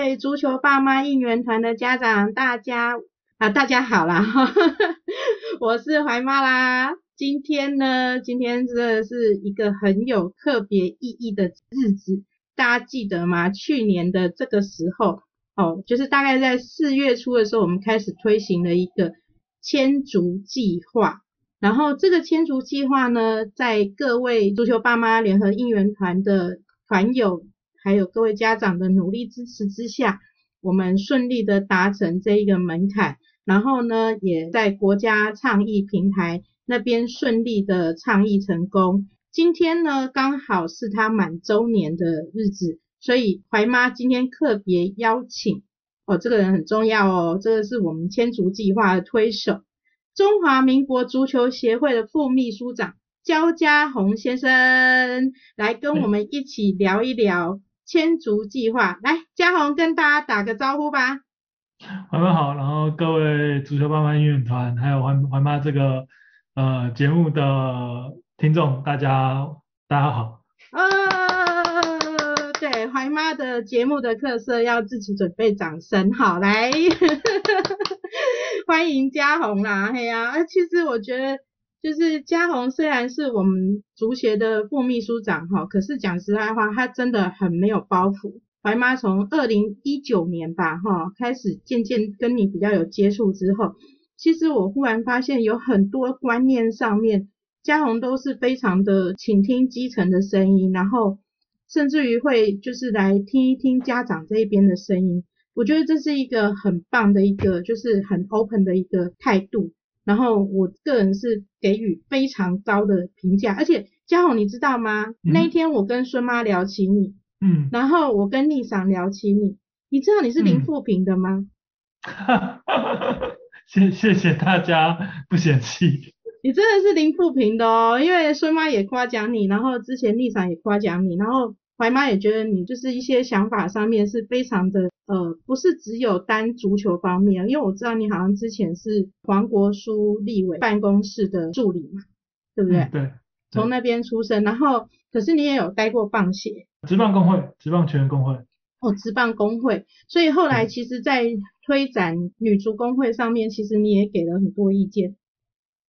位足球爸妈应援团的家长，大家啊，大家好啦！我是怀妈啦。今天呢，今天真的是一个很有特别意义的日子，大家记得吗？去年的这个时候，哦，就是大概在四月初的时候，我们开始推行了一个千足计划。然后这个千足计划呢，在各位足球爸妈联合应援团的团友。还有各位家长的努力支持之下，我们顺利的达成这一个门槛，然后呢，也在国家倡议平台那边顺利的倡议成功。今天呢，刚好是他满周年的日子，所以怀妈今天特别邀请哦，这个人很重要哦，这个是我们千足计划的推手，中华民国足球协会的副秘书长焦家宏先生，来跟我们一起聊一聊。千足计划，来嘉宏跟大家打个招呼吧。环妈好，然后各位足球爸妈应援团，还有环环妈这个呃节目的听众，大家大家好。呃，对，环妈的节目的特色要自己准备掌声，好来，欢迎嘉宏啦，嘿呀，其实我觉得。就是嘉宏虽然是我们足协的副秘书长哈，可是讲实在话，他真的很没有包袱。怀妈从二零一九年吧哈开始渐渐跟你比较有接触之后，其实我忽然发现有很多观念上面，嘉宏都是非常的倾听基层的声音，然后甚至于会就是来听一听家长这一边的声音。我觉得这是一个很棒的一个就是很 open 的一个态度。然后我个人是给予非常高的评价，而且嘉宏你知道吗？那一天我跟孙妈聊起你，嗯，然后我跟丽嫂聊起你，你知道你是零负评的吗？哈哈哈！谢谢谢大家不嫌弃。你真的是零负评的哦，因为孙妈也夸奖你，然后之前丽嫂也夸奖你，然后怀妈也觉得你就是一些想法上面是非常的。呃，不是只有单足球方面，因为我知道你好像之前是黄国书立委办公室的助理嘛，对不对？对。从那边出身，然后可是你也有待过棒协，职棒工会，职棒全员工会。哦，职棒工会，所以后来其实，在推展女足工会上面，其实你也给了很多意见。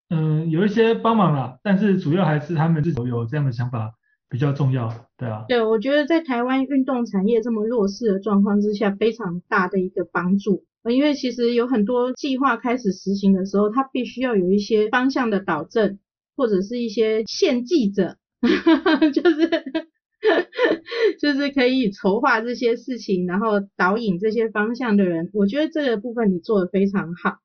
嗯，有一些帮忙啦，但是主要还是他们自己有这样的想法。比较重要，对啊。对，我觉得在台湾运动产业这么弱势的状况之下，非常大的一个帮助。因为其实有很多计划开始实行的时候，它必须要有一些方向的导正，或者是一些献祭者，就是 就是可以筹划这些事情，然后导引这些方向的人。我觉得这个部分你做的非常好。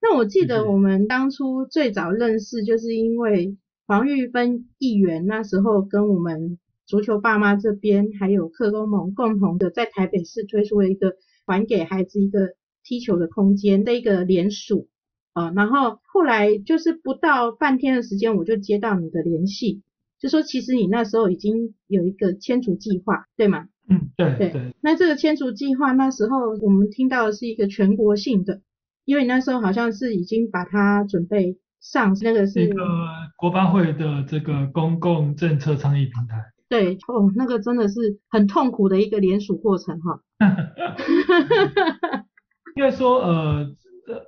那我记得我们当初最早认识，就是因为。黄玉芬议员那时候跟我们足球爸妈这边还有克工盟共同的在台北市推出了一个还给孩子一个踢球的空间的一个联署啊，然后后来就是不到半天的时间，我就接到你的联系，就说其实你那时候已经有一个迁除计划，对吗？嗯，对对。那这个迁除计划那时候我们听到的是一个全国性的，因为你那时候好像是已经把它准备。上那个是一个国发会的这个公共政策倡议平台。对哦，那个真的是很痛苦的一个联署过程哈。应该说呃，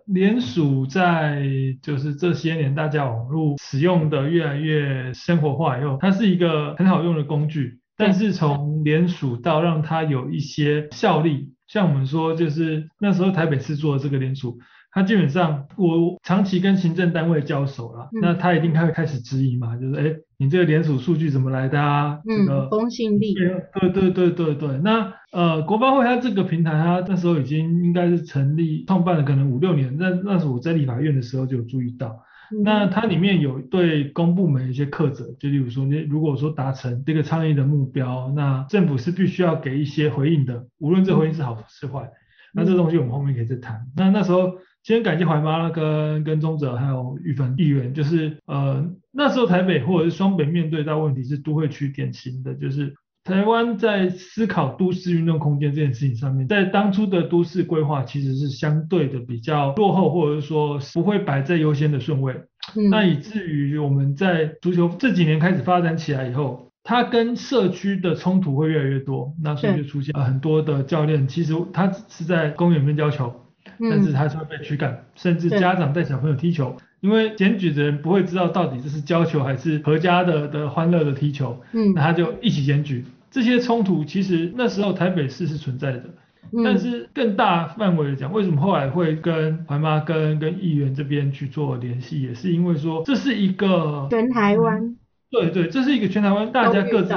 联署在就是这些年大家网络使用的越来越生活化以后，它是一个很好用的工具。但是从联署到让它有一些效力，像我们说就是那时候台北市做的这个联署。他基本上，我长期跟行政单位交手了，那他一定他会开始质疑嘛，就是哎，你这个联署数据怎么来的啊？这个公信力。对对对对对。那呃，国发会它这个平台，它那时候已经应该是成立创办了可能五六年，那那时候我在立法院的时候就有注意到。那它里面有对公部门一些课责，就例如说，你如果说达成这个倡议的目标，那政府是必须要给一些回应的，无论这回应是好是坏。那这东西我们后面可以再谈。那那时候，先感谢怀妈跟跟宗泽还有玉芬议员，就是呃那时候台北或者是双北面对到问题是都会区典型的，就是台湾在思考都市运动空间这件事情上面，在当初的都市规划其实是相对的比较落后，或者是说不会摆在优先的顺位。那以至于我们在足球这几年开始发展起来以后。它跟社区的冲突会越来越多，那所以就出现了很多的教练，其实他是在公园里面教球，但是他是会被驱赶，甚至家长带小朋友踢球，因为检举的人不会知道到底这是教球还是合家的的欢乐的踢球，嗯，那他就一起检举。这些冲突其实那时候台北市是存在的，但是更大范围的讲，为什么后来会跟怀妈跟跟议员这边去做联系，也是因为说这是一个全台湾。对对，这是一个全台湾大家各自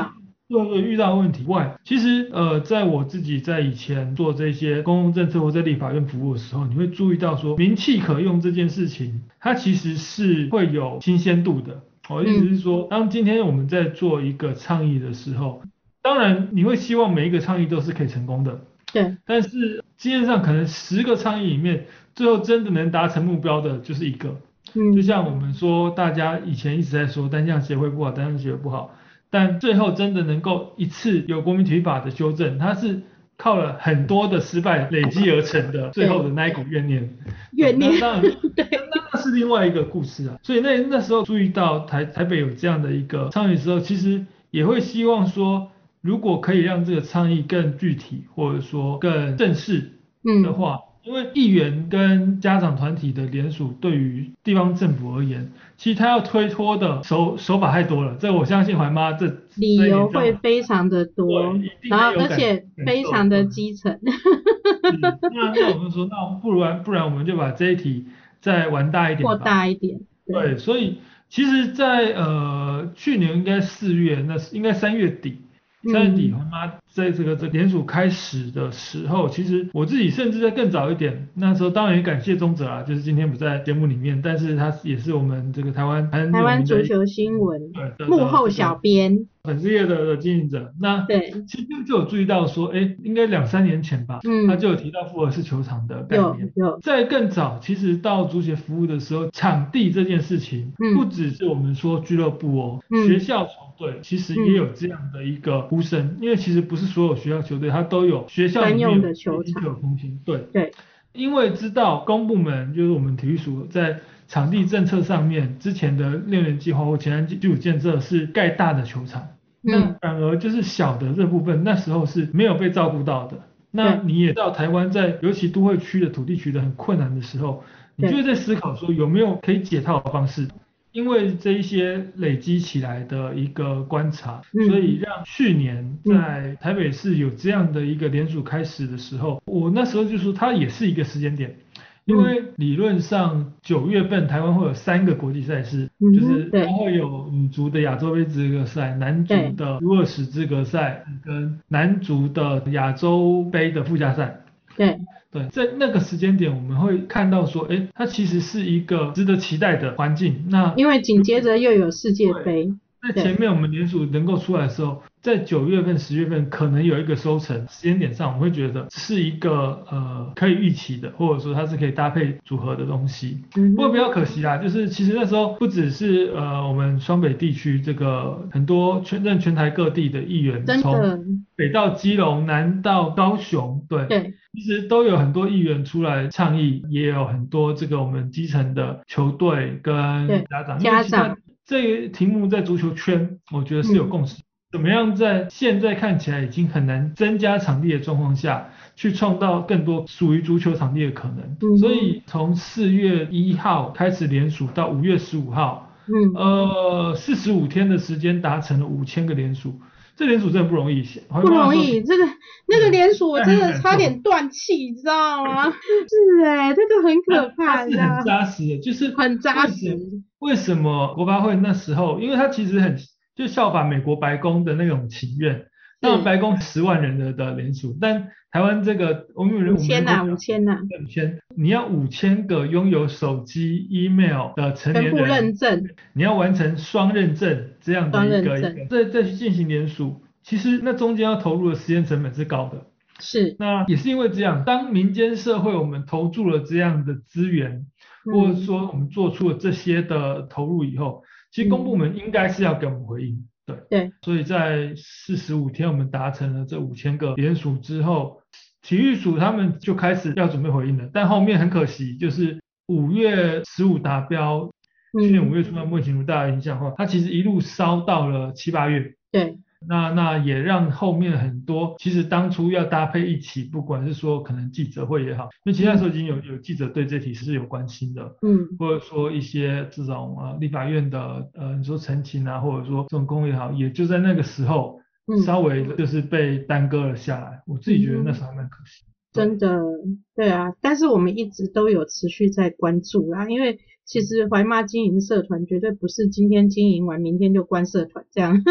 各个遇到问题外，其实呃，在我自己在以前做这些公共政策或在立法院服务的时候，你会注意到说，名气可用这件事情，它其实是会有新鲜度的。我的意思是说，当今天我们在做一个倡议的时候，当然你会希望每一个倡议都是可以成功的，对。但是经验上可能十个倡议里面，最后真的能达成目标的就是一个。嗯就像我们说，大家以前一直在说单项协会不好，单项协会不好，但最后真的能够一次有国民体育法的修正，它是靠了很多的失败累积而成的，最后的那一股怨念。怨念。那 对，那是另外一个故事啊。所以那那时候注意到台台北有这样的一个倡议时候，其实也会希望说，如果可以让这个倡议更具体，或者说更正式的话。因为议员跟家长团体的联署，对于地方政府而言，其实他要推脱的手手法太多了。这我相信怀妈这理由会非常的多，然后而且非常的基层。那 那我们说，那不然不然我们就把这一题再玩大一点，扩大一点。对，所以其实，在呃去年应该四月，那是应该三月底。三月底，他妈在这个这联署开始的时候，其实我自己甚至在更早一点，那时候当然也感谢宗泽啊，就是今天不在节目里面，但是他也是我们这个台湾台湾足球新闻幕后小编。粉丝业的的经营者，那对，其实就有注意到说，哎，应该两三年前吧，嗯，他就有提到复合式球场的概念。在更早，其实到足协服务的时候，场地这件事情，嗯，不只是我们说俱乐部哦，学校球队其实也有这样的一个呼声，因为其实不是所有学校球队它都有学校里面的球场有空心，对对，因为知道公部门就是我们体育署在。场地政策上面，之前的六年计划或前瞻基础建设是盖大的球场，那反而就是小的这部分，那时候是没有被照顾到的。那你也知道，台湾在尤其都会区的土地取得很困难的时候，你就在思考说有没有可以解套的方式。因为这一些累积起来的一个观察，所以让去年在台北市有这样的一个联署开始的时候，我那时候就说它也是一个时间点。因为理论上九月份台湾会有三个国际赛事，就是它会有女足的亚洲杯资格赛、男足的 U 二十资格赛跟男足的亚洲杯的附加赛。对对，在那个时间点，我们会看到说，哎，它其实是一个值得期待的环境。那因为紧接着又有世界杯。在前面我们联署能够出来的时候，在九月份、十月份可能有一个收成时间点上，我会觉得是一个呃可以预期的，或者说它是可以搭配组合的东西。不过比较可惜啦，就是其实那时候不只是呃我们双北地区这个很多全任全台各地的议员，从北到基隆，南到高雄，对，对，其实都有很多议员出来倡议，也有很多这个我们基层的球队跟家长，家长。这个题目在足球圈，我觉得是有共识。怎么样在现在看起来已经很难增加场地的状况下，去创造更多属于足球场地的可能？所以从四月一号开始联署到五月十五号，嗯，呃，四十五天的时间达成了五千个联署。这连署真的不容易，不容易。这个那个连署我真的 差点 断气，你知道吗？是哎，这个很可怕，是很扎实的，就是很扎实。为什么国发会那时候？因为他其实很就效仿美国白宫的那种情愿，那白宫十万人的的联署，但台湾这个我们有五千呐，五千呐，五千，你要五千个拥有手机、email 的成年人认证，你要完成双认证这样的一个，再再去进行联署，其实那中间要投入的时间成本是高的。是，那也是因为这样，当民间社会我们投注了这样的资源，或者说我们做出了这些的投入以后，其实公部门应该是要给我们回应。对对，所以在四十五天我们达成了这五千个联署之后，体育署他们就开始要准备回应了，但后面很可惜，就是五月十五达标，去年五月初那莫情如大的影响后，它其实一路烧到了七八月。对。那那也让后面很多，其实当初要搭配一起，不管是说可能记者会也好，因为其实那时候已经有有记者对这题是有关心的，嗯，或者说一些这种呃立法院的呃你说陈情啊，或者说这种公也好，也就在那个时候稍微就是被耽搁了下来，我自己觉得那时候还蛮可惜。真的，对啊，但是我们一直都有持续在关注啦，因为其实怀妈经营社团绝对不是今天经营完明天就关社团这样，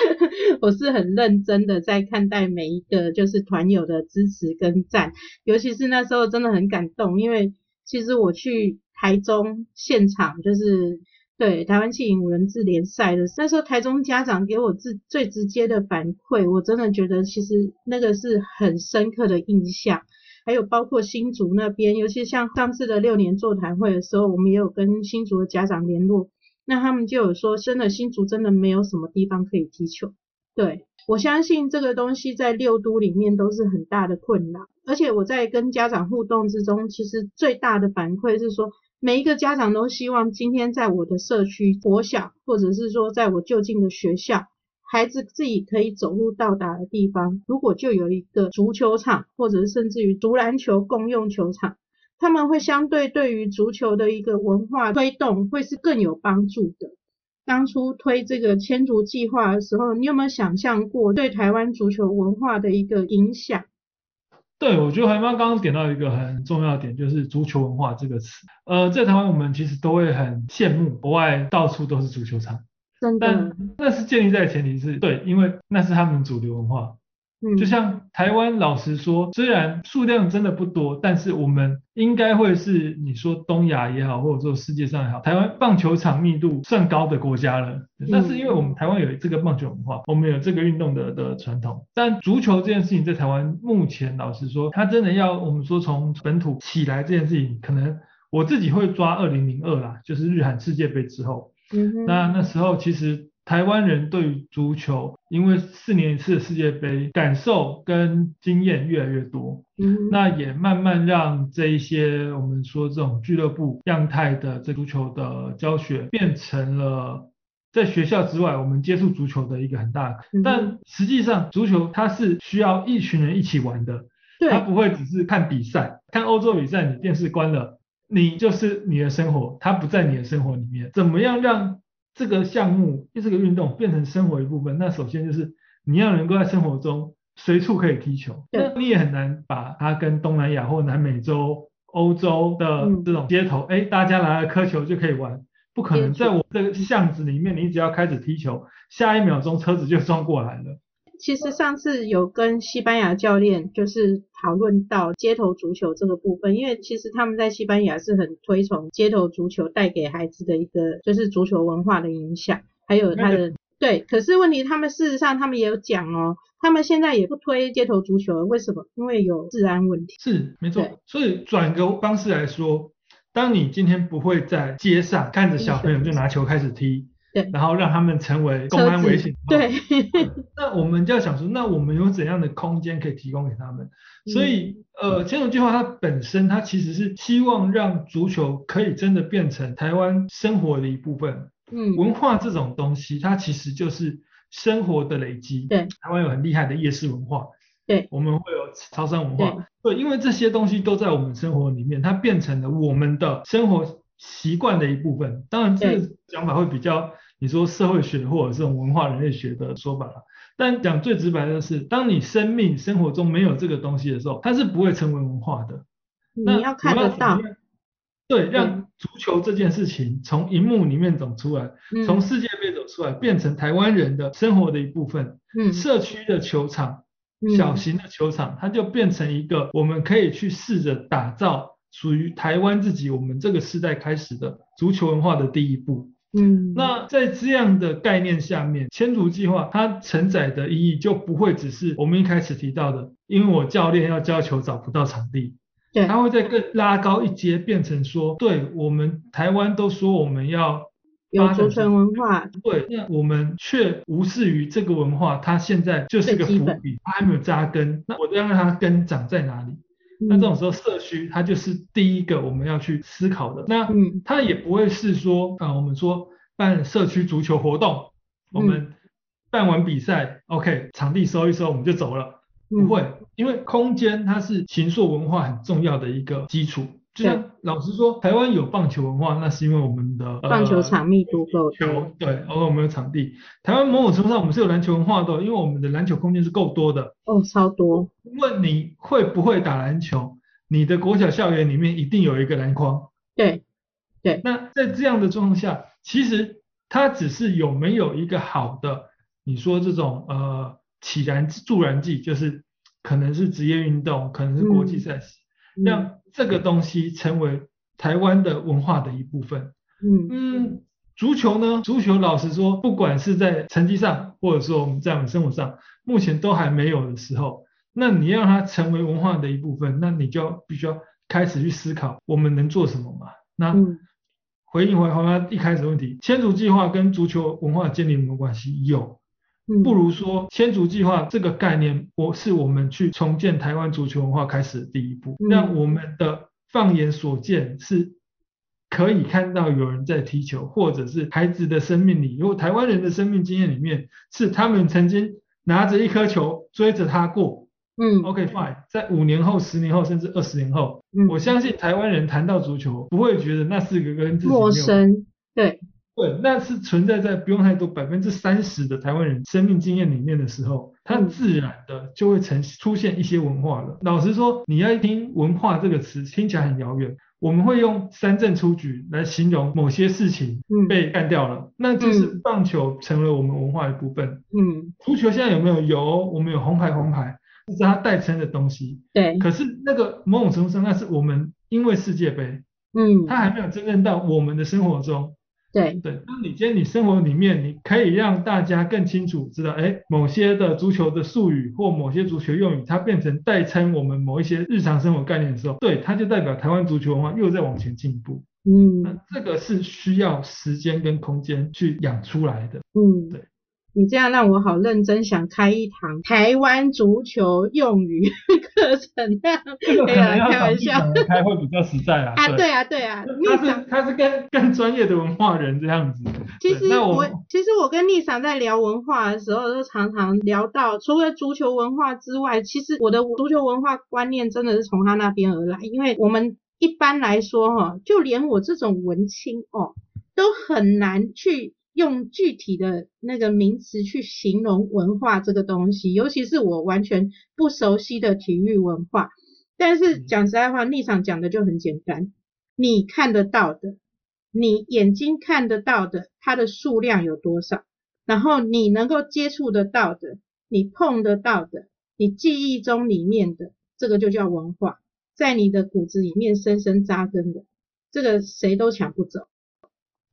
我是很认真的在看待每一个就是团友的支持跟赞，尤其是那时候真的很感动，因为其实我去台中现场就是。对台湾气影五人制联赛的那时候，台中家长给我最最直接的反馈，我真的觉得其实那个是很深刻的印象。还有包括新竹那边，尤其像上次的六年座谈会的时候，我们也有跟新竹的家长联络，那他们就有说，真的新竹真的没有什么地方可以踢球。对我相信这个东西在六都里面都是很大的困扰，而且我在跟家长互动之中，其实最大的反馈是说。每一个家长都希望今天在我的社区国小，或者是说在我就近的学校，孩子自己可以走路到达的地方，如果就有一个足球场，或者是甚至于足篮球共用球场，他们会相对对于足球的一个文化推动会是更有帮助的。当初推这个千足计划的时候，你有没有想象过对台湾足球文化的一个影响？对，我觉得怀妈刚刚点到一个很重要的点，就是足球文化这个词。呃，在台湾我们其实都会很羡慕国外到处都是足球场，真的。那是建立在前提是对，因为那是他们主流文化。就像台湾，老实说，虽然数量真的不多，但是我们应该会是你说东亚也好，或者说世界上也好，台湾棒球场密度算高的国家了。那是因为我们台湾有这个棒球文化，我们有这个运动的的传统。但足球这件事情在台湾目前，老实说，它真的要我们说从本土起来这件事情，可能我自己会抓二零零二啦，就是日韩世界杯之后。那那时候其实。台湾人对于足球，因为四年一次的世界杯，感受跟经验越来越多，嗯，那也慢慢让这一些我们说这种俱乐部样态的这足球的教学，变成了在学校之外我们接触足球的一个很大。但实际上，足球它是需要一群人一起玩的，它不会只是看比赛，看欧洲比赛，你电视关了，你就是你的生活，它不在你的生活里面。怎么样让？这个项目，这个运动变成生活一部分，那首先就是你要能够在生活中随处可以踢球。那你也很难把它跟东南亚或南美洲、欧洲的这种街头，哎，大家拿了颗球就可以玩，不可能。在我这个巷子里面，你只要开始踢球，下一秒钟车子就撞过来了。其实上次有跟西班牙教练就是讨论到街头足球这个部分，因为其实他们在西班牙是很推崇街头足球带给孩子的一个就是足球文化的影响，还有他的对。可是问题他们事实上他们也有讲哦，他们现在也不推街头足球，为什么？因为有治安问题。是没错。所以转个方式来说，当你今天不会在街上看着小朋友就拿球开始踢。对，然后让他们成为公安危险。对，那我们就要想说，那我们有怎样的空间可以提供给他们？所以，呃，千种计划它本身，它其实是希望让足球可以真的变成台湾生活的一部分。嗯，文化这种东西，它其实就是生活的累积。对，台湾有很厉害的夜市文化。对，我们会有潮汕文化。对，因为这些东西都在我们生活里面，它变成了我们的生活。习惯的一部分，当然这个讲法会比较你说社会学或者这种文化人类学的说法了。但讲最直白的是，当你生命生活中没有这个东西的时候，它是不会成为文化的。你要看得到。对，让足球这件事情从荧幕里面走出来，从世界杯走出来，变成台湾人的生活的一部分。嗯社区的球场，嗯小型的球场，它就变成一个我们可以去试着打造属于台湾自己我们这个时代开始的足球文化的第一步。嗯，那在这样的概念下面，千足计划它承载的意义就不会只是我们一开始提到的，因为我教练要教球找不到场地，对它会再更拉高一阶，变成说，对我们台湾都说我们要有发展族群文化，对，那我们却无视于这个文化，它现在就是个伏笔，它还没有扎根。那我要让它根长在哪里？那这种时候，社区它就是第一个我们要去思考的。那嗯它也不会是说，啊、我们说办社区足球活动，我嗯们办完比赛，OK，场地收一收我们就走了，嗯不会，因为空间它是形塑文化很重要的一个基础。就像老实说，台湾有棒球文化，那是因为我们的、呃、棒球场密度够球多，对，然后我们有场地。台湾某种程度上我们是有篮球文化的，因为我们的篮球空间是够多的。哦，超多，问你会不会打篮球？你的国小校园里面一定有一个篮筐。对，对那在这样的状况下，其实它只是有没有一个好的，你说这种呃起燃助燃剂，就是可能是职业运动，可能是国际赛事，嗯让这个东西成为台湾的文化的一部分。嗯嗯，足球呢？足球老实说，不管是在成绩上，或者说我们在我们生活上，目前都还没有的时候，那你要让它成为文化的一部分，那你就要必须要开始去思考我们能做什么嘛。那嗯回应回黄妈一开始的问题，千足计划跟足球文化建立有没有关系？有，嗯，不如说千足计划这个概念，我是我们去重建台湾足球文化开始的第一步，嗯。让我们的放眼所见是可以看到有人在踢球，或者是孩子的生命里，如果台湾人的生命经验里面，是他们曾经拿着一颗球追着他过。嗯。OK fine，在五年后、十年后，甚至二十年后，嗯。我相信台湾人谈到足球，不会觉得那是个跟自己有陌生，对，对，那是存在在不用太多百分之三十的台湾人生命经验里面的时候，它嗯自然的就会呈出现一些文化了。老实说，你要一听“文化”这个词，听起来很遥远。我们会用三振出局来形容某些事情嗯被干掉了，那就是嗯棒球成为我们文化的一部分。嗯足球现在有没有？有，我们有红牌、红牌，这是它代称的东西。对，可是那个某种程度上，那是我们因为世界杯，嗯它还没有真正到我们的生活中。对，对，那你今天你生活里面，你可以让大家更清楚知道，哎，某些的足球的术语或某些足球用语，它变成代称我们某一些日常生活概念的时候，对，它就代表台湾足球文化又在往前进步。嗯那嗯这个是需要时间跟空间去养出来的。嗯对。你这样让我好认真，想开一堂台湾足球用语课程，那样 这个可没有啦能要找地开玩笑开会比较实在啦。啊，对对啊，对啊，他逆赏是他是更更专业的文化人这样子。其实我我其实我跟丽莎在聊文化的时候，都常常聊到，除了足球文化之外，其实我的足球文化观念真的是从他那边而来，因为我们一般来说哈，就连我这种文青哦，都很难去用具体的那个名词去形容文化这个东西，尤其是我完全不熟悉的体育文化。但是嗯讲实在话，立场讲的就很简单，你看得到的，你眼睛看得到的，它的数量有多少？然后你能够接触得到的，你碰得到的，你记忆中里面的，这个就叫文化，在你的骨子里面深深扎根的，这个谁都抢不走。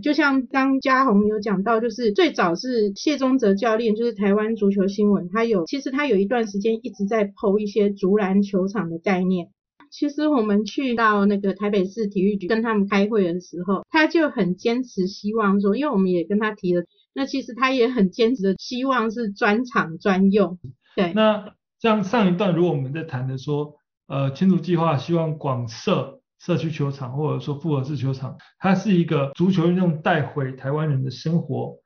就像刚嘉宏有讲到，就是最早是谢宗泽教练，就是台湾足球新闻，他有其实他有一段时间一直在剖一些足篮球场的概念。其实我们去到那个台北市体育局跟他们开会的时候，他就很坚持希望说，因为我们也跟他提了，那其实他也很坚持的希望是专场专用。对，那像上一段，如果我们在谈的说，呃，千足计划希望广设社区球场或者说复合式球场，它是一个足球运动带回台湾人的生活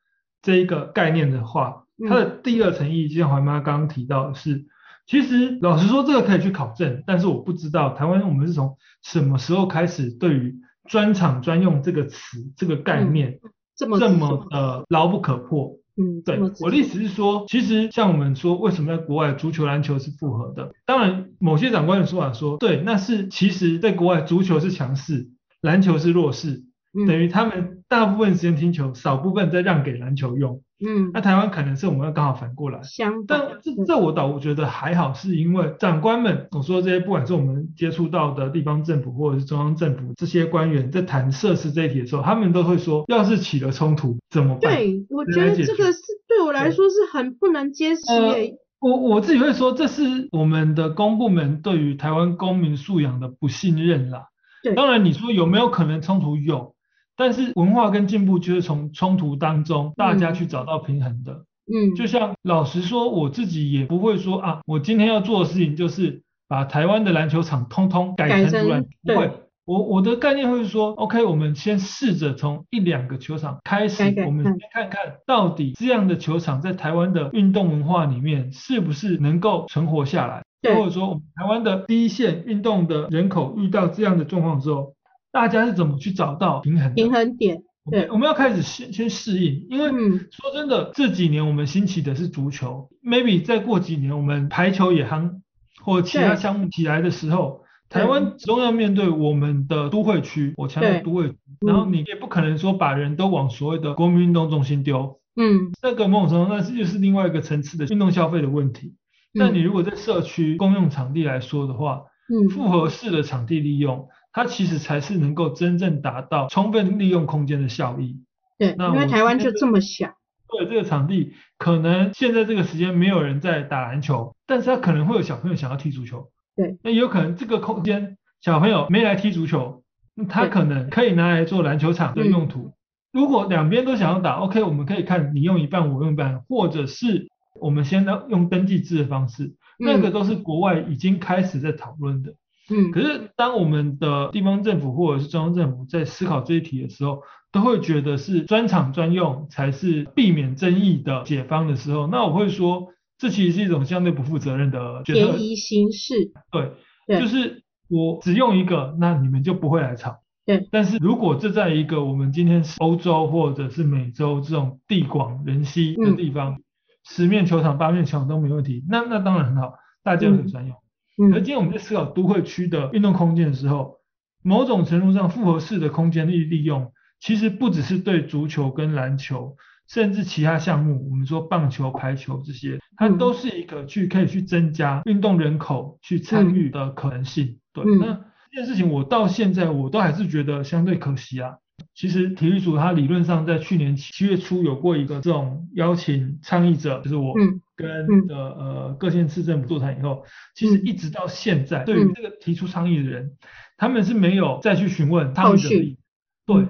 这一个概念的话，它的第二层意义，就像怀妈刚刚提到的是，其实老实说，这个可以去考证，但是我不知道台湾我们是从什么时候开始对于专场专用这个词这个概念这么这么的牢不可破。嗯，对，我的意思是说，其实像我们说，为什么在国外足球、篮球是复合的？当然，某些长官的说法说，对，那是其实在国外足球是强势，篮球是弱势，嗯等于他们大部分时间听球，少部分再让给篮球用。嗯，那台湾可能是我们要刚好反过来。相但这这我倒我觉得还好，是因为长官们我说这些，不管是我们接触到的地方政府或者是中央政府这些官员，在谈设施这一题的时候，他们都会说，要是起了冲突怎么办？对，我觉得这个是对我来说是很不能接受诶。我我自己会说，这是我们的公部门对于台湾公民素养的不信任啦。对，当然你说有没有可能冲突有，但是文化跟进步就是从冲突当中大家去找到平衡的。嗯，就像老实说，我自己也不会说啊，我今天要做的事情就是把台湾的篮球场通通改成足篮，不会。我我的概念会是说，OK，我们先试着从一两个球场开始，我们先看看到底这样的球场在台湾的运动文化里面是不是能够存活下来，或者说我们台湾的第一线运动的人口遇到这样的状况之后，大家是怎么去找到平衡平衡点？对，我们要开始先先适应，因为说真的，这几年我们兴起的是足球，maybe 再过几年我们排球也夯，或其他项目起来的时候。台湾始终要面对我们的都会区，我强调都会区，然后你也不可能说把人都往所谓的国民运动中心丢，嗯，那个某种程度那是就是另外一个层次的运动消费的问题。但你如果在社区公用场地来说的话，嗯，复合式的场地利用，它其实才是能够真正达到充分利用空间的效益。对，那因为台湾就这么小。对，这个场地可能现在这个时间没有人在打篮球，但是他可能会有小朋友想要踢足球。对，那有可能这个空间小朋友没来踢足球，他可能可以拿来做篮球场的用途。如果两边都想要打，OK，我们可以看你用一半，我用一半，或者是我们先呢用登记制的方式，那个都是国外已经开始在讨论的。嗯，可是当我们的地方政府或者是中央政府在思考这一题的时候，都会觉得是专场专用才是避免争议的解方的时候，那我会说。这其实是一种相对不负责任的便宜形式。对，就是我只用一个，那你们就不会来吵。对，但是如果这在一个我们今天是欧洲或者是美洲这种地广人稀的地方，十面球场八面球场都没问题，那那当然很好，大家很专用。嗯。而今天我们在思考都会区的运动空间的时候，某种程度上复合式的空间利利用，其实不只是对足球跟篮球。甚至其他项目，我们说棒球、排球这些，它都是一个去可以去增加运动人口去参与的可能性。对，那这件事情我到现在我都还是觉得相对可惜啊。其实体育组它理论上在去年七月初有过一个这种邀请倡议者，就是我跟的呃各县市政府座谈以后，其实一直到现在，对于这个提出倡议的人，他们是没有再去询问他们的对。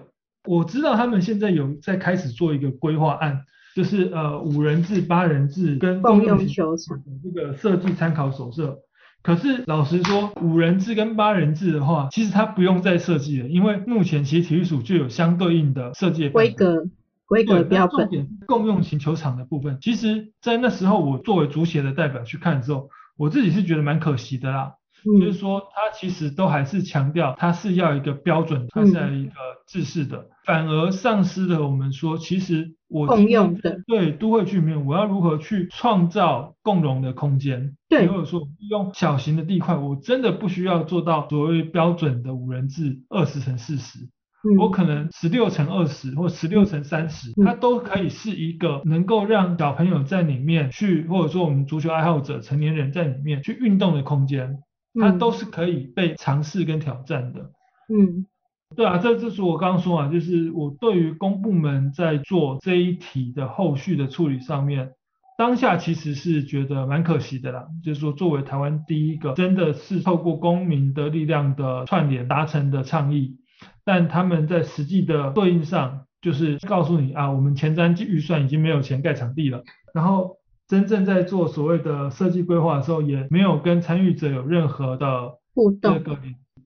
我知道他们现在有在开始做一个规划案，就是呃五人制、八人制跟共用球场。这个设计参考手册。可是老实说，五人制跟八人制的话，其实它不用再设计了，因为目前其实体育署就有相对应的设计规格、规格标准。重点共用型球场的部分，其实在那时候我作为足协的代表去看的时候，我自己是觉得蛮可惜的啦。就是说，它其实都还是强调它是要一个标准，它是要一个制式的，反而丧失了我们说，其实我共用的对都会区里面，我要如何去创造共融的空间？对，或者说用小型的地块，我真的不需要做到所谓标准的五人制二十乘四十，我可能十六乘二十或十六乘三十，它都可以是一个能够让小朋友在里面去，或者说我们足球爱好者、成年人在里面去运动的空间。它都是可以被尝试跟挑战的。嗯，对啊，这就是我刚刚说啊，就是我对于公部门在做这一题的后续的处理上面，当下其实是觉得蛮可惜的啦。就是说，作为台湾第一个真的是透过公民的力量的串联达成的倡议，但他们在实际的对应上，就是告诉你啊，我们前瞻预算已经没有钱盖场地了，然后。真正在做所谓的设计规划的时候，也没有跟参与者有任何的互动。这个，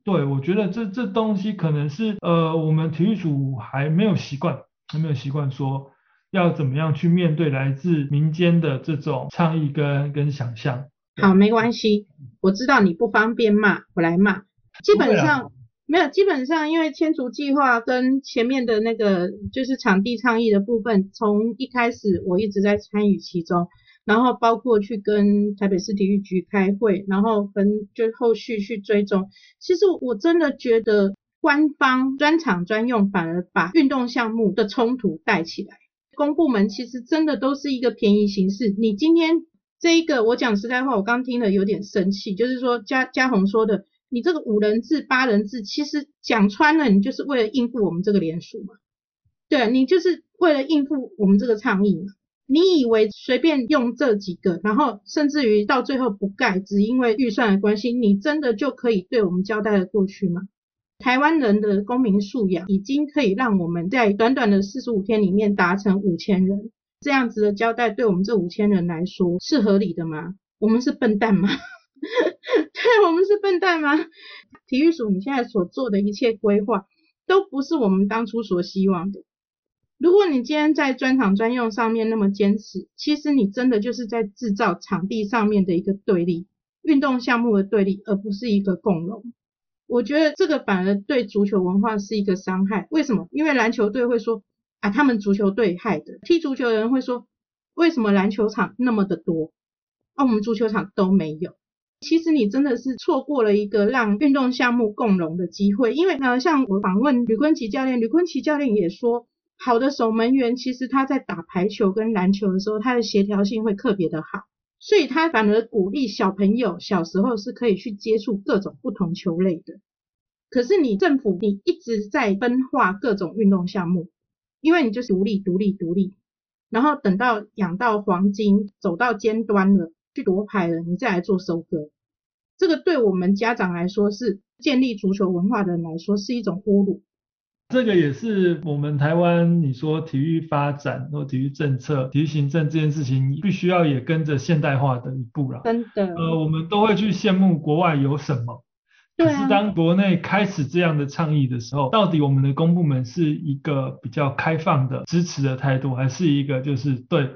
对我觉得这这东西可能是呃，我们体育组还没有习惯，还没有习惯说要怎么样去面对来自民间的这种倡议跟跟想象。好，没关系，我知道你不方便骂，我来骂。基本上没有，基本上因为千足计划跟前面的那个就是场地倡议的部分，从一开始我一直在参与其中。然后包括去跟台北市体育局开会，然后跟就后续去追踪。其实我真的觉得官方专场专用反而把运动项目的冲突带起来。公部门其实真的都是一个便宜形式。你今天这一个，我讲实在话，我刚听了有点生气，就是说嘉嘉宏说的，你这个五人制、八人制，其实讲穿了，你就是为了应付我们这个联署嘛，对你就是为了应付我们这个倡议嘛。你以为随便用这几个，然后甚至于到最后不盖，只因为预算的关系，你真的就可以对我们交代的过去吗？台湾人的公民素养已经可以让我们在短短的四十五天里面达成五千人这样子的交代，对我们这五千人来说是合理的吗？我们是笨蛋吗？对，我们是笨蛋吗？体育署你现在所做的一切规划，都不是我们当初所希望的。如果你今天在专场专用上面那么坚持，其实你真的就是在制造场地上面的一个对立，运动项目的对立，而不是一个共荣。我觉得这个反而对足球文化是一个伤害。为什么？因为篮球队会说啊，他们足球队害的；踢足球的人会说，为什么篮球场那么的多，啊，我们足球场都没有。其实你真的是错过了一个让运动项目共荣的机会。因为呢，像我访问吕坤奇教练，吕坤奇教练也说。好的守门员，其实他在打排球跟篮球的时候，他的协调性会特别的好，所以他反而鼓励小朋友小时候是可以去接触各种不同球类的。可是你政府你一直在分化各种运动项目，因为你就是独立独立独立，然后等到养到黄金，走到尖端了，去夺牌了，你再来做收割。这个对我们家长来说，是建立足球文化的人来说，是一种侮辱。这个也是我们台湾，你说体育发展或体育政策、体育行政这件事情，必须要也跟着现代化的一步了。真的。呃，我们都会去羡慕国外有什么，可是当国内开始这样的倡议的时候，到底我们的公部门是一个比较开放的支持的态度，还是一个就是对，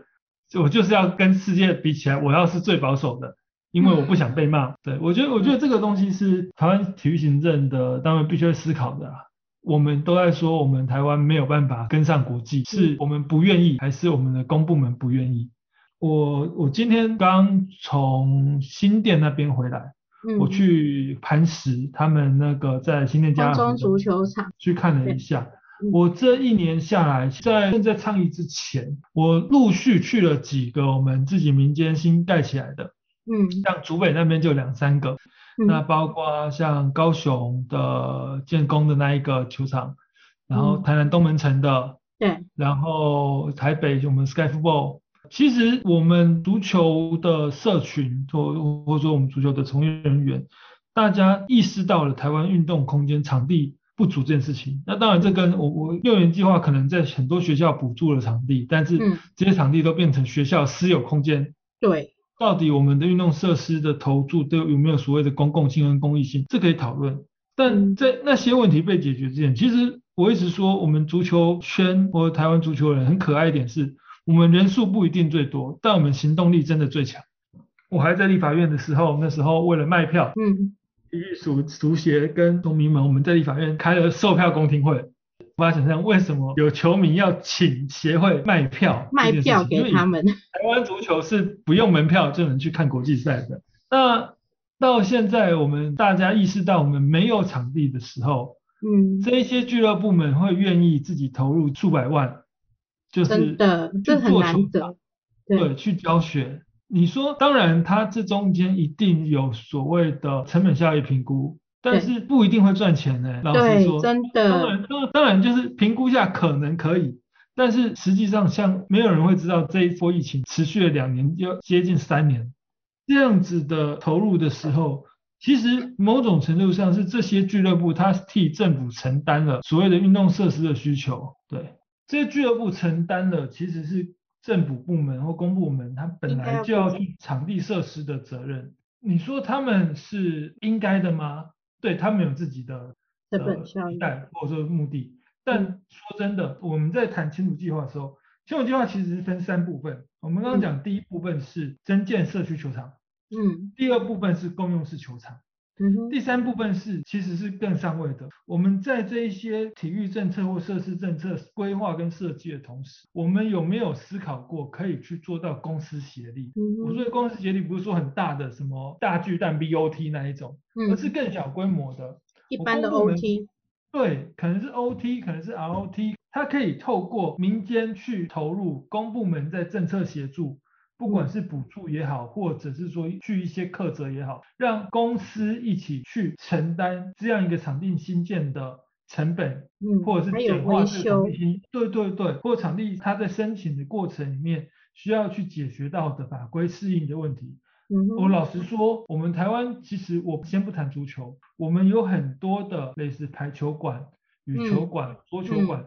我就是要跟世界比起来，我要是最保守的，因为我不想被骂。对我觉得，我觉得这个东西是台湾体育行政的单位必须要思考的。我们都在说，我们台湾没有办法跟上国际，是我们不愿意，还是我们的公部门不愿意？我我今天刚从新店那边回来，我去磐石，他们那个在新店家中足球场去看了一下。我这一年下来，在正在倡议之前，我陆续去了几个我们自己民间新盖起来的，嗯，像竹北那边就两三个。那包括像高雄的建工的那一个球场，然后台南东门城的，对，然后台北我们 Sky Football，其实我们足球的社群或或者说我们足球的从业人员，大家意识到了台湾运动空间场地不足这件事情。那当然这跟我我六年计划可能在很多学校补助了场地，但是这些场地都变成学校私有空间。对。到底我们的运动设施的投注都有没有所谓的公共性跟公益性？这可以讨论。但在那些问题被解决之前，其实我一直说，我们足球圈或台湾足球人很可爱一点是，我们人数不一定最多，但我们行动力真的最强。我还在立法院的时候，那时候为了卖票，嗯，体育署足协跟农民们，我们在立法院开了售票公听会。无法想象为什么有球迷要请协会卖票，卖票给他们。台湾足球是不用门票就能去看国际赛的。那到现在我们大家意识到我们没有场地的时候，嗯，这一些俱乐部们会愿意自己投入数百万，就是的，这很难得。对，去教学。你说，当然，它这中间一定有所谓的成本效益评估。但是不一定会赚钱呢，老实说，真的。当然，当当然就是评估下可能可以，但是实际上像没有人会知道这一波疫情持续了两年，要接近三年，这样子的投入的时候，其实某种程度上是这些俱乐部它替政府承担了所谓的运动设施的需求，对，这些俱乐部承担了其实是政府部门或公部门它本来就要去场地设施的责任，你说他们是应该的吗？对他们有自己的呃期待或者说目的，但说真的，我们在谈清楚计划的时候，清楚计划其实是分三部分。我们刚刚讲第一部分是增建社区球场，嗯，第二部分是公用式球场。第三部分是其实是更上位的。我们在这一些体育政策或设施政策规划跟设计的同时，我们有没有思考过可以去做到公司协力？我说的公司协力不是说很大的什么大巨蛋 BOT 那一种，而是更小规模的一般的 OT。对，可能是 OT，可能是 ROT。它可以透过民间去投入，公部门在政策协助，不管是补助也好，或者是说去一些课责也好，让公司一起去承担这样一个场地新建的成本，嗯，或者是简化这个场修，地，对对对，或场地它在申请的过程里面需要去解决到的法规适应的问题。嗯，我老实说，我们台湾其实我先不谈足球，我们有很多的类似排球馆、羽球馆、桌球馆，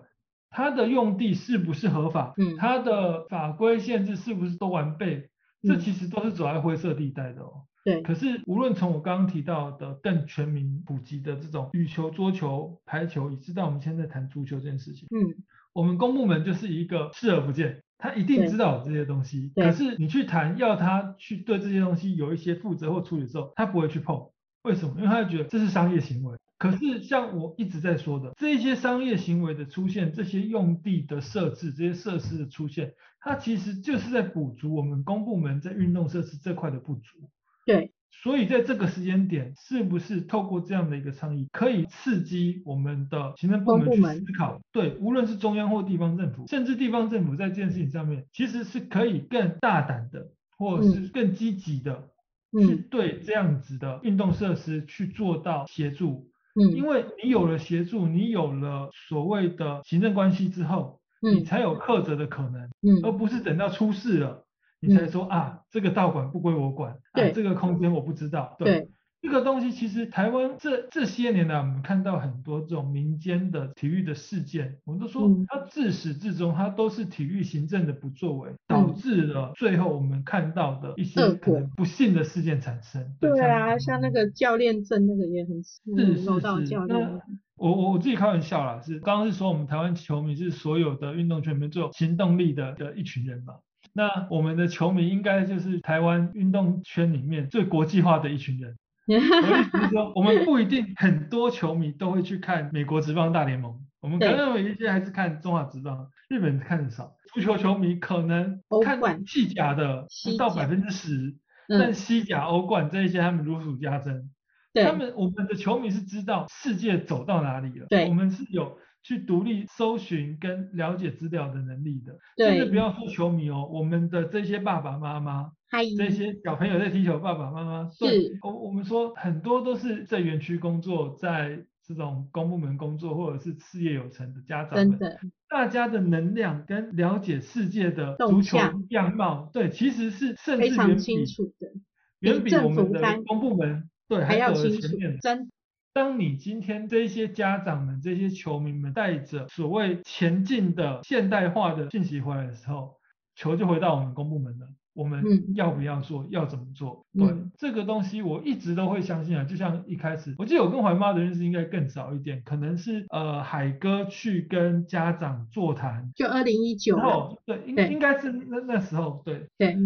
它的用地是不是合法？嗯它的法规限制是不是都完备？这嗯其实都是走在灰色地带的哦。对，可是无论从我刚刚提到的更全民普及的这种羽球、桌球、排球，以至到我们现在谈足球这件事情，嗯，我们公部门就是一个视而不见，他一定知道有这些东西，对可是你去谈要他去对这些东西有一些负责或处理的时候，他不会去碰。为什么？因为他觉得这是商业行为。可是像我一直在说的，这些商业行为的出现，这些用地的设置，这些设施的出现，它其实就是在补足我们公部门在运动设施这块的不足。对，所以在这个时间点，是不是透过这样的一个倡议，可以刺激我们的行政部门去思考？对，无论是中央或地方政府，甚至地方政府在这件事情上面，其实是可以更大胆的，或者是更积极的，去嗯对这样子的运动设施去做到协助。因嗯为你有了协助，你有了所谓的行政关系之后，嗯。你嗯才有克责的可能。嗯。而嗯，不是等到出事了，你才说啊，这个道馆不归我管，啊，对。这个空间我不知道。对，这个东西其实台湾这这些年来，我们看到很多这种民间的体育的事件，我们都说嗯它自始至终它都是体育行政的不作为，导致了最后我们看到的一些可能不幸的事件产生。对啊，像那个教练证那个也很是受到教练那我我我自己开玩笑啦，是刚刚是说我们台湾球迷是所有的运动圈里面最有行动力的的一群人嘛。那我们的球迷应该就是台湾运动圈里面最国际化的一群人。我的意思是说，我们不一定很多球迷都会去看美国职棒大联盟，我们可对能有一些还是看中华职棒，日本看的少。足球球迷可能看西甲。的不到百分之十，但嗯，西甲、欧冠这一些他们如数家珍。他们我们的球迷是知道世界走到哪里了，对。我们是有去独立搜寻跟了解资料的能力的。甚至不，要说球迷哦，我们的这些爸爸妈妈，这些小朋友在踢球，爸爸妈妈，对是，我我们说很多都是在园区工作，在这种公部门工作或者是事业有成的家长们，大家的能量跟了解世界的足球样貌，对，其实是甚至远比远比我们的公部门对还要走得清楚前面，。真当你今天这些家长们、这些球迷们带着所谓前进的现代化的信息回来的时候，球就回到我们公部门了。我们嗯要不要做？要怎么做？对、嗯这个东西，我一直都会相信啊。就像一开始，我记得我跟怀妈的认识应该更早一点，可能是呃海哥去跟家长座谈，就二零一九然，后对，应对应该是那那时候对。对，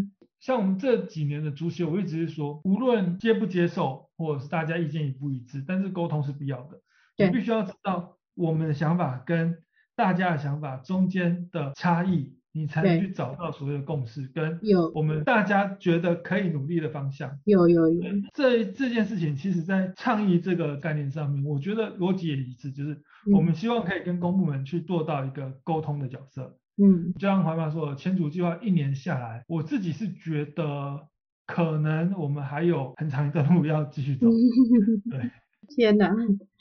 像我们这几年的足协，我一直是说，无论接不接受，或者是大家意见一不一致，但是沟通是必要的。对你必须要知道我们的想法跟大家的想法中间的差异，你才能去找到所谓的共识，跟我们大家觉得可以努力的方向。有有有，这这件事情，其实在倡议这个概念上面，我觉得逻辑也一致，就是我们希望可以跟公部门去做到一个沟通的角色。嗯就像怀妈说的，千足计划一年下来，我自己是觉得可能我们还有很长一段路要继续走。对，天哪！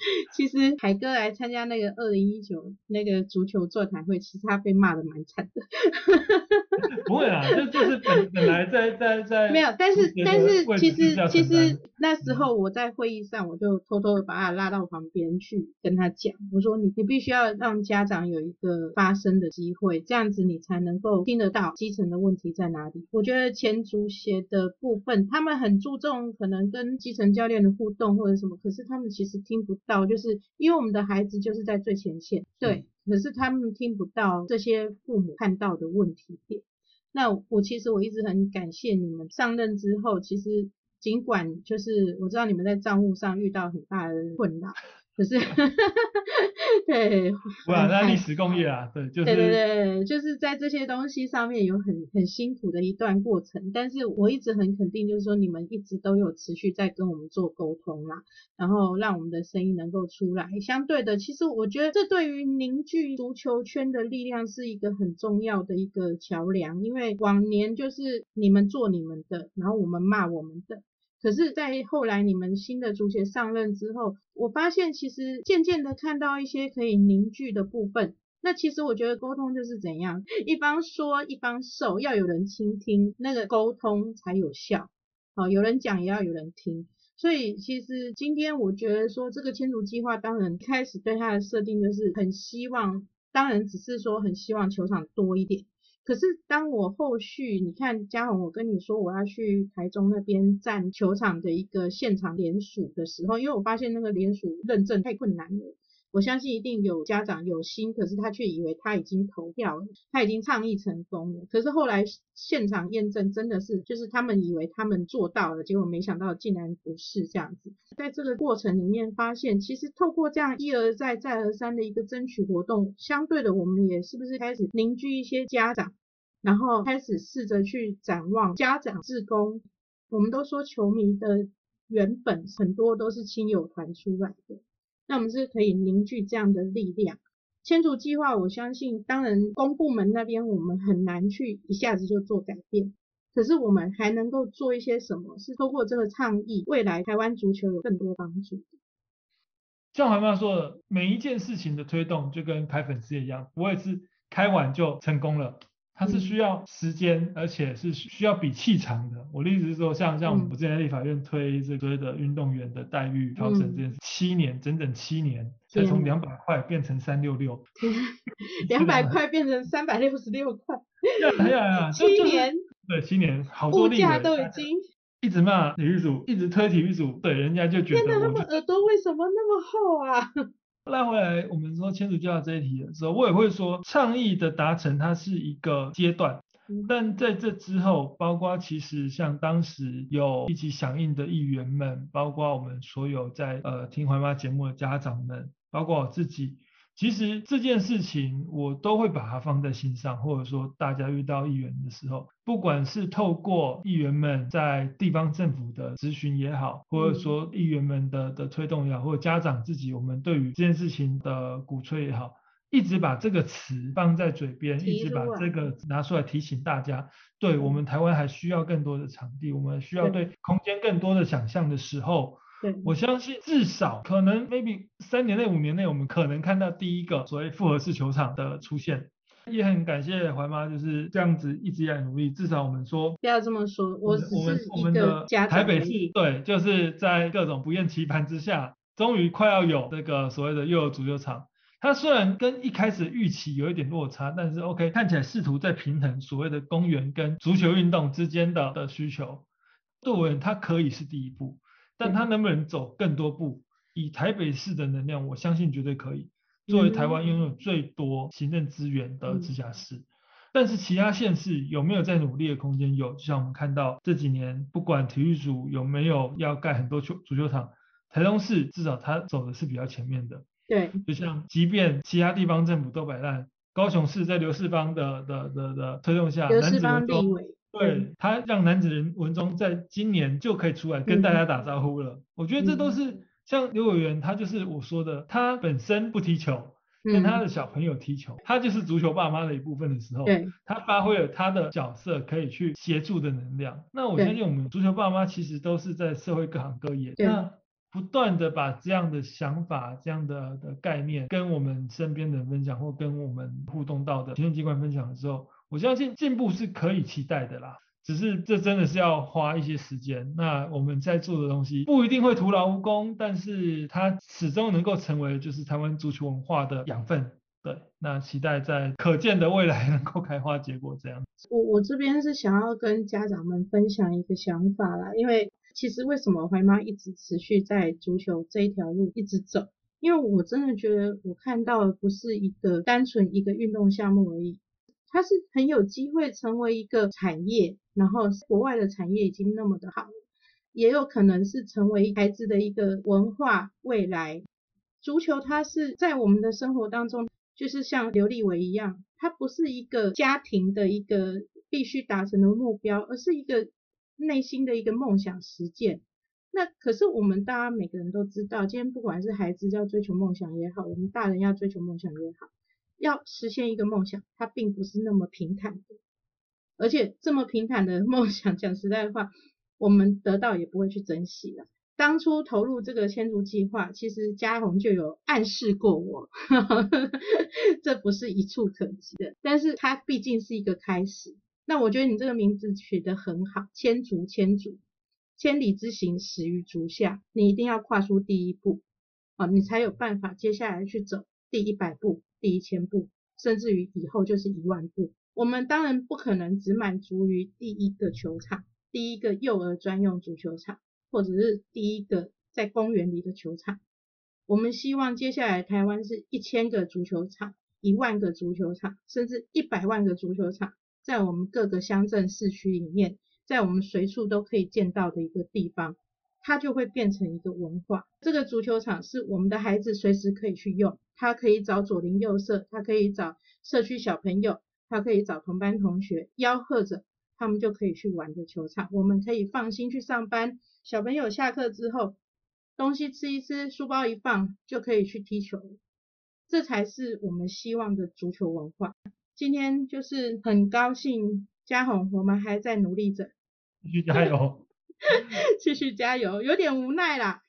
其实海哥来参加那个二零一九那个足球座谈会，其实他被骂的蛮惨的。不会啊，这就是本本来在在在没有，但是但是其实其实那时候我在会议上，我就偷偷的把他拉到旁边去跟他讲，我说你你必须要让家长有一个发声的机会，这样子你才能够听得到基层的问题在哪里。我觉得前足协的部分，他们很注重可能跟基层教练的互动或者什么，可是他们其实听不到，就是因为我们的孩子就是在最前线，对，可是他们听不到这些父母看到的问题点。那我其实我一直很感谢你们上任之后，其实尽管就是我知道你们在账务上遇到很大的困扰，可是，对，哇，那历史工业啊，对，就是对对对，就是在这些东西上面有很很辛苦的一段过程，但是我一直很肯定，就是说你们一直都有持续在跟我们做沟通啦，然后让我们的声音能够出来。相对的，其实我觉得这对于凝聚足球圈的力量是一个很重要的一个桥梁，因为往年就是你们做你们的，然后我们骂我们的。可是，在后来你们新的主角上任之后，我发现其实渐渐的看到一些可以凝聚的部分。那其实我觉得沟通就是怎样，一方说一方受，要有人倾听，那个沟通才有效。好，有人讲也要有人听。所以其实今天我觉得说这个千竹计划，当然开始对它的设定就是很希望，当然只是说很希望球场多一点。可是当我后续你看嘉宏，我跟你说我要去台中那边站球场的一个现场联署的时候，因为我发现那个联署认证太困难了。我相信一定有家长有心，可是他却以为他已经投票了，他已经倡议成功了。可是后来现场验证真的是，就是他们以为他们做到了，结果没想到竟然不是这样子。在这个过程里面发现，其实透过这样一而再再而三的一个争取活动，相对的我们也是不是开始凝聚一些家长，然后开始试着去展望家长自工。我们都说球迷的原本很多都是亲友团出来的。那我们是可以凝聚这样的力量。千竹计划，我相信，当然公部门那边我们很难去一下子就做改变，可是我们还能够做一些什么？是通过这个倡议，未来台湾足球有更多帮助。像怀妈说的，每一件事情的推动就跟开粉丝一样，不会是开完就成功了。它是需要时间，而且是需要比气长的。我的意思是说，像像我们之前在立法院推这个的运动员的待遇调整这件事，七年整整七年才从两百块变成三六六，两百块变成三百六十六块，呀呀呀，七年，对，七年，好多立委都已经一直骂体育组，一直推体育组，对，人家就觉得，天哪，他们耳朵为什么那么厚啊？拉回来，我们说签署教这一题的时候，我也会说倡议的达成它是一个阶段，但在这之后，包括其实像当时有一起响应的议员们，包括我们所有在呃听怀妈节目的家长们，包括我自己。其实这件事情我都会把它放在心上，或者说大家遇到议员的时候，不管是透过议员们在地方政府的咨询也好，或者说议员们的的推动也好，或者家长自己我们对于这件事情的鼓吹也好，一直把这个词放在嘴边，一直把这个拿出来提醒大家，对我们台湾还需要更多的场地，我们需要对空间更多的想象的时候。我相信至少可能 maybe 三年内五年内，我们可能看到第一个所谓复合式球场的出现。也很感谢怀妈就是这样子一直在努力。至少我们说不要这么说，我我们我们的台北市对，就是在各种不厌其烦之下，终于快要有这个所谓的幼儿足球场。它虽然跟一开始预期有一点落差，但是 OK 看起来试图在平衡所谓的公园跟足球运动之间的的需求。对我它可以是第一步。但他能不能走更多步？以台北市的能量，我相信绝对可以。作为台湾拥有最多行政资源的直辖市，但是其他县市有没有在努力的空间？有，就像我们看到这几年，不管体育组有没有要盖很多球足球场，台中市至少它走的是比较前面的。对，就像即便其他地方政府都摆烂，高雄市在刘世邦的的的的推动下，刘世邦立委。对他让男子人文中在今年就可以出来跟大家打招呼了。我觉得这都是像刘委员，他就是我说的，他本身不踢球，跟他的小朋友踢球，他就是足球爸妈的一部分的时候，他发挥了他的角色，可以去协助的能量。那我相信我们足球爸妈其实都是在社会各行各业，那不断的把这样的想法、这样的的概念跟我们身边的人分享，或跟我们互动到的行政机关分享的时候。我相信进步是可以期待的啦，只是这真的是要花一些时间。那我们在做的东西不一定会徒劳无功，但是它始终能够成为就是台湾足球文化的养分。对，那期待在可见的未来能够开花结果这样。我我这边是想要跟家长们分享一个想法啦，因为其实为什么怀妈一直持续在足球这一条路一直走？因为我真的觉得我看到的不是一个单纯一个运动项目而已。它是很有机会成为一个产业，然后国外的产业已经那么的好，也有可能是成为孩子的一个文化未来。足球它是在我们的生活当中，就是像刘立伟一样，它不是一个家庭的一个必须达成的目标，而是一个内心的一个梦想实践。那可是我们大家每个人都知道，今天不管是孩子要追求梦想也好，我们大人要追求梦想也好，要实现一个梦想，它并不是那么平坦的。而且这么平坦的梦想，讲实在话，我们得到也不会去珍惜了。当初投入这个千足计划，其实嘉宏就有暗示过我，这不是一触可及的。但是它毕竟是一个开始。那我觉得你这个名字取得很好，千足千足。千里之行，始于足下。你一定要跨出第一步，啊，你才有办法接下来去走第一百步、第一千步，甚至于以后就是一万步。我们当然不可能只满足于第一个球场、第一个幼儿专用足球场，或者是第一个在公园里的球场。我们希望接下来台湾是一千个足球场、一万个足球场，甚至一百万个足球场，在我们各个乡镇市区里面。在我们随处都可以见到的一个地方，它就会变成一个文化。这个足球场是我们的孩子随时可以去用，他可以找左邻右舍，他可以找社区小朋友，他可以找同班同学吆喝着，他们就可以去玩的球场。我们可以放心去上班，小朋友下课之后，东西吃一吃，书包一放，就可以去踢球。这才是我们希望的足球文化。今天就是很高兴。嘉宏，我们还在努力着，继续加油，继续加油，有点无奈啦。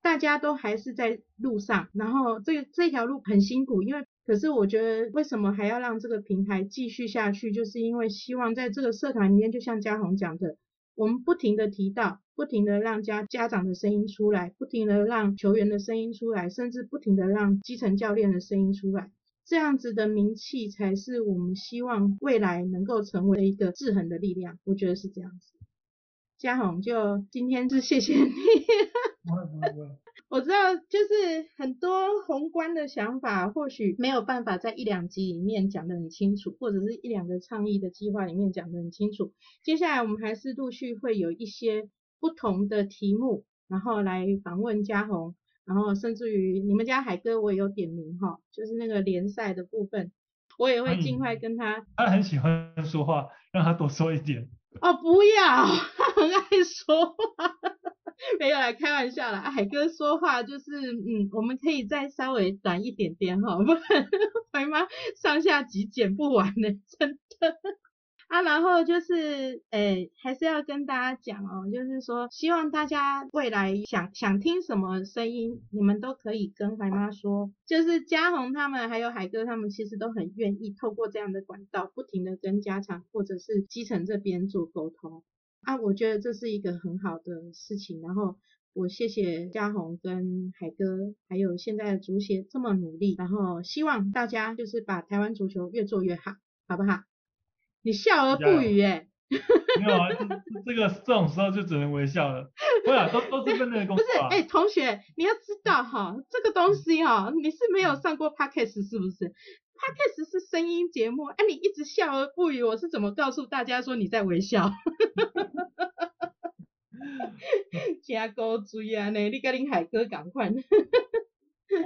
大家都还是在路上，然后这这条路很辛苦，因为可是我觉得为什么还要让这个平台继续下去，就是因为希望在这个社团里面，就像嘉宏讲的，我们不停的提到，不停的让家家长的声音出来，不停的让球员的声音出来，甚至不停的让基层教练的声音出来。这样子的名气才是我们希望未来能够成为一个制衡的力量，我觉得是这样子。嘉宏，就今天是谢谢你。我知道，就是很多宏观的想法，或许没有办法在一两集里面讲得很清楚，或者是一两个倡议的计划里面讲得很清楚。接下来我们还是陆续会有一些不同的题目，然后来访问嘉宏。然后甚至于你们家海哥我也有点名哈，就是那个联赛的部分，我也会尽快跟他。他很喜欢说话，让他多说一点。哦，不要，他很爱说话，没有来开玩笑啦。海哥说话就是嗯，我们可以再稍微短一点点哈，不然 白妈上下集剪不完呢，真的。啊，然后就是，诶，还是要跟大家讲哦，就是说，希望大家未来想想听什么声音，你们都可以跟怀妈说。就是嘉宏他们还有海哥他们，其实都很愿意透过这样的管道，不停的跟家长或者是基层这边做沟通。啊，我觉得这是一个很好的事情。然后我谢谢嘉宏跟海哥，还有现在的足协这么努力，然后希望大家就是把台湾足球越做越好，好不好？你笑而不语哎，没有啊，这个这种时候就只能微笑了。对啊，都都是分内的工作。不是，哎，同学，你要知道哈，这个东西哈，你是没有上过 podcast 是不是？podcast 是声音节目，哎，你一直笑而不语，我是怎么告诉大家说你在微笑？哈哈哈哈哈哈！加高追啊，呢，你跟林海哥赶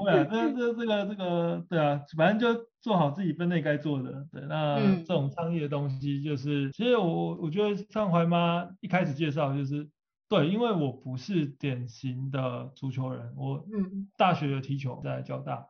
快。对啊，这这这个这个，对啊，反正就做好自己分内该做的。对，那这种倡议的东西，就是其实我我觉得像怀妈一开始介绍就是，对，因为我不是典型的足球人，我大学有踢球在交大，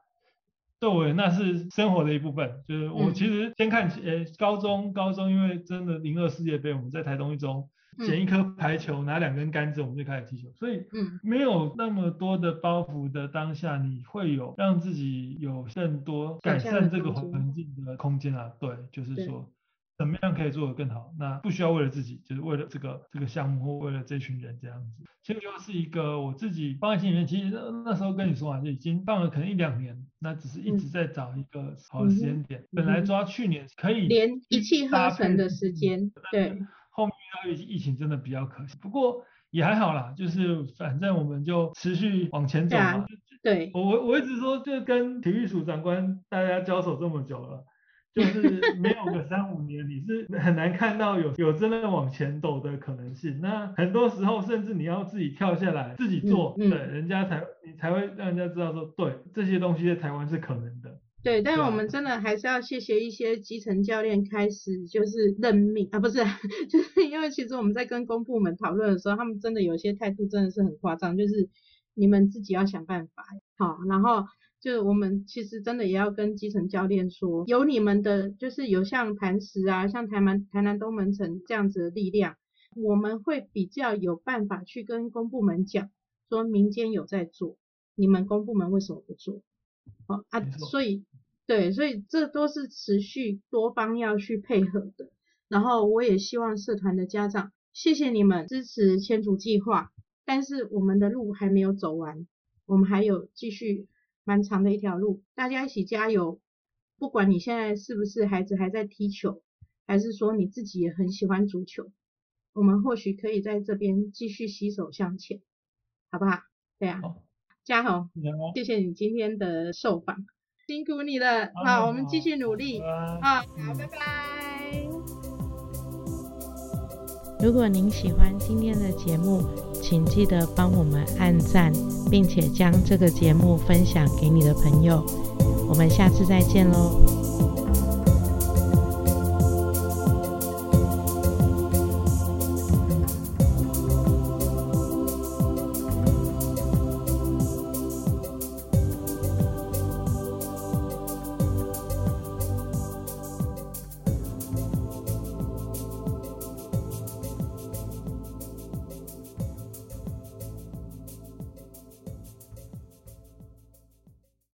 对我那是生活的一部分。就是我其实先看，呃，高中高中因为真的零二世界杯，我们在台东一中。捡一颗排球，拿两根杆子，我们就开始踢球。所以，没有那么多的包袱的当下，你会有让自己有更多改善这个环境的空间啊。对，就是说，怎么样可以做得更好？那不需要为了自己，就是为了这个这个项目或为了这群人这样子。其实就是一个我自己放在心里面。其实那时候跟你说啊，就已经放了可能一两年，那只是一直在找一个好的时间点。本来抓去年可以连一气呵成的时间，对。后面遇到疫疫情真的比较可惜，不过也还好啦，就是反正我们就持续往前走嘛。对，我我我一直说，就跟体育署长官大家交手这么久了，就是没有个 三五年，你是很难看到有有真的往前走的可能性。那很多时候，甚至你要自己跳下来自己做，对，人家才你才会让人家知道说，对这些东西在台湾是可能的。对，但是我们真的还是要谢谢一些基层教练开始就是认命啊，不是，就是因为其实我们在跟公部门讨论的时候，他们真的有些态度真的是很夸张，就是你们自己要想办法，好，然后就我们其实真的也要跟基层教练说，有你们的，就是有像磐石啊，像台南台南东门城这样子的力量，我们会比较有办法去跟公部门讲，说民间有在做，你们公部门为什么不做？哦啊，所以对，所以这都是持续多方要去配合的。然后我也希望社团的家长，谢谢你们支持千足计划，但是我们的路还没有走完，我们还有继续蛮长的一条路，大家一起加油。不管你现在是不是孩子还在踢球，还是说你自己也很喜欢足球，我们或许可以在这边继续携手向前，好不好？对啊。嘉宏，谢谢你今天的受访，辛苦你了。好，我们继续努力。啊，好，拜拜。如果您喜欢今天的节目，请记得帮我们按赞，并且将这个节目分享给你的朋友。我们下次再见喽。